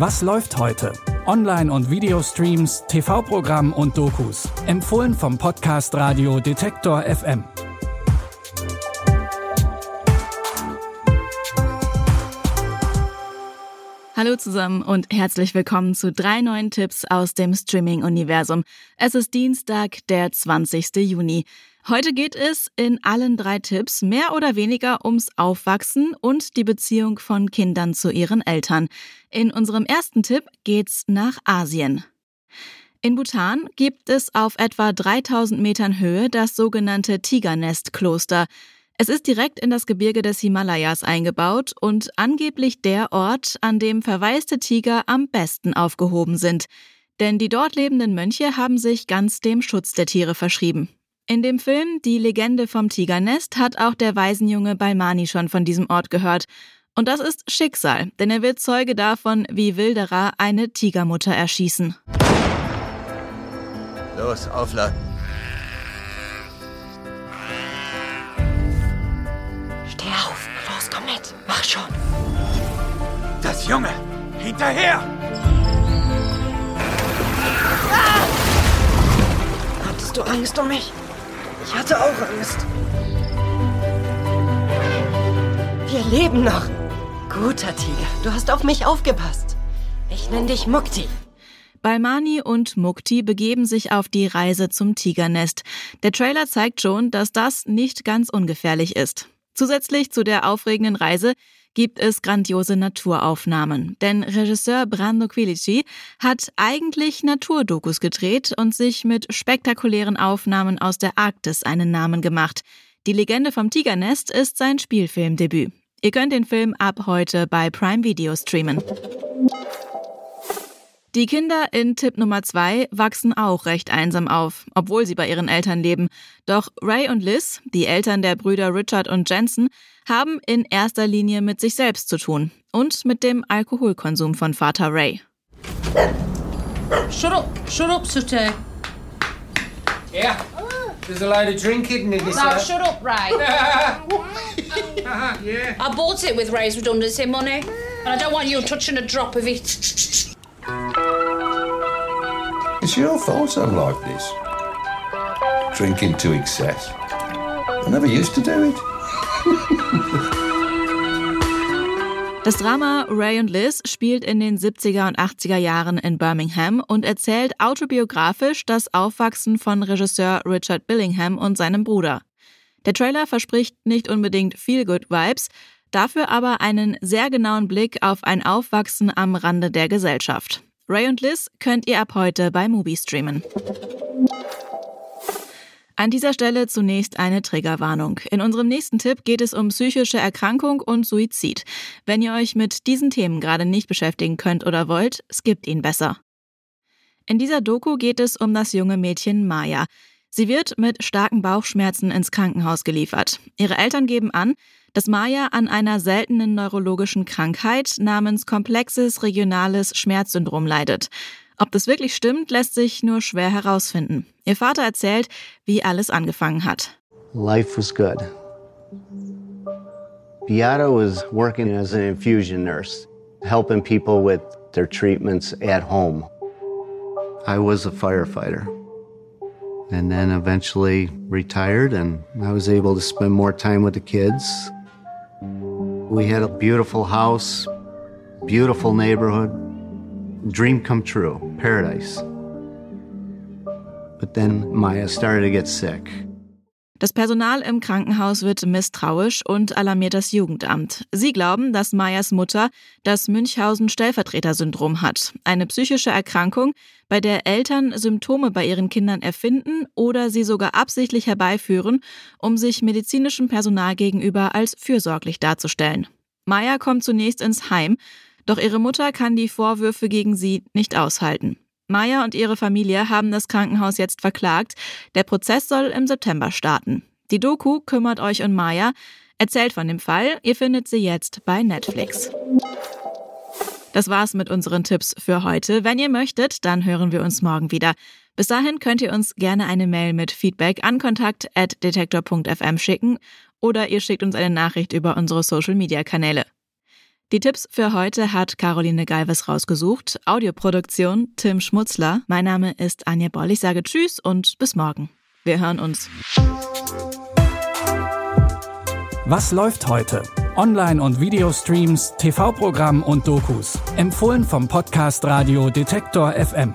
Was läuft heute? Online- und Videostreams, TV-Programm und Dokus. Empfohlen vom Podcast Radio Detektor FM. Hallo zusammen und herzlich willkommen zu drei neuen Tipps aus dem Streaming-Universum. Es ist Dienstag, der 20. Juni. Heute geht es in allen drei Tipps mehr oder weniger ums Aufwachsen und die Beziehung von Kindern zu ihren Eltern. In unserem ersten Tipp geht's nach Asien. In Bhutan gibt es auf etwa 3000 Metern Höhe das sogenannte Tigernest-Kloster. Es ist direkt in das Gebirge des Himalayas eingebaut und angeblich der Ort, an dem verwaiste Tiger am besten aufgehoben sind. Denn die dort lebenden Mönche haben sich ganz dem Schutz der Tiere verschrieben. In dem Film Die Legende vom Tigernest hat auch der Waisenjunge Balmani schon von diesem Ort gehört. Und das ist Schicksal, denn er wird Zeuge davon, wie Wilderer eine Tigermutter erschießen. Los, aufladen. Steh auf. Los, komm mit. Mach schon. Das Junge! Hinterher! Hattest du Angst um mich? Ich hatte auch Angst. Wir leben noch. Guter Tiger, du hast auf mich aufgepasst. Ich nenne dich Mukti. Balmani und Mukti begeben sich auf die Reise zum Tigernest. Der Trailer zeigt schon, dass das nicht ganz ungefährlich ist. Zusätzlich zu der aufregenden Reise gibt es grandiose Naturaufnahmen. Denn Regisseur Brando Quilici hat eigentlich Naturdokus gedreht und sich mit spektakulären Aufnahmen aus der Arktis einen Namen gemacht. Die Legende vom Tigernest ist sein Spielfilmdebüt. Ihr könnt den Film ab heute bei Prime Video streamen. Die Kinder in Tipp Nummer zwei wachsen auch recht einsam auf, obwohl sie bei ihren Eltern leben. Doch Ray und Liz, die Eltern der Brüder Richard und Jensen, haben in erster Linie mit sich selbst zu tun und mit dem Alkoholkonsum von Vater Ray. Shut up, shut up, Sute. Yeah. There's a load of drinking in this. No, shut up, Ray. yeah. I bought it with Ray's redundancy money, and I don't want you touching a drop of it. It's your fault I'm like this. Drinking to excess. I never used to do it. Das Drama Ray und Liz spielt in den 70er und 80er Jahren in Birmingham und erzählt autobiografisch das Aufwachsen von Regisseur Richard Billingham und seinem Bruder. Der Trailer verspricht nicht unbedingt viel Good Vibes, dafür aber einen sehr genauen Blick auf ein Aufwachsen am Rande der Gesellschaft. Ray und Liz könnt ihr ab heute bei Mubi streamen. An dieser Stelle zunächst eine Triggerwarnung. In unserem nächsten Tipp geht es um psychische Erkrankung und Suizid. Wenn ihr euch mit diesen Themen gerade nicht beschäftigen könnt oder wollt, skippt ihn besser. In dieser Doku geht es um das junge Mädchen Maya. Sie wird mit starken Bauchschmerzen ins Krankenhaus geliefert. Ihre Eltern geben an, dass Maya an einer seltenen neurologischen Krankheit namens komplexes regionales Schmerzsyndrom leidet. Ob das wirklich stimmt, lässt sich nur schwer herausfinden. Ihr Vater erzählt, wie alles angefangen hat. Life was good. Beata was working as an infusion nurse, helping people with their treatments at home. I was a firefighter and then eventually retired, and I was able to spend more time with the kids. We had a beautiful house, beautiful neighborhood, dream come true, paradise. But then Maya started to get sick. Das Personal im Krankenhaus wird misstrauisch und alarmiert das Jugendamt. Sie glauben, dass Mayas Mutter das Münchhausen-Stellvertreter-Syndrom hat, eine psychische Erkrankung, bei der Eltern Symptome bei ihren Kindern erfinden oder sie sogar absichtlich herbeiführen, um sich medizinischem Personal gegenüber als fürsorglich darzustellen. Maya kommt zunächst ins Heim, doch ihre Mutter kann die Vorwürfe gegen sie nicht aushalten. Maya und ihre Familie haben das Krankenhaus jetzt verklagt. Der Prozess soll im September starten. Die Doku kümmert euch um Maya, erzählt von dem Fall. Ihr findet sie jetzt bei Netflix. Das war's mit unseren Tipps für heute. Wenn ihr möchtet, dann hören wir uns morgen wieder. Bis dahin könnt ihr uns gerne eine Mail mit Feedback an kontakt@detektor.fm schicken oder ihr schickt uns eine Nachricht über unsere Social Media Kanäle. Die Tipps für heute hat Caroline Galves rausgesucht. Audioproduktion Tim Schmutzler. Mein Name ist Anja Boll. Ich sage Tschüss und bis morgen. Wir hören uns. Was läuft heute? Online- und Videostreams, TV-Programm und Dokus. Empfohlen vom Podcast Radio Detektor FM.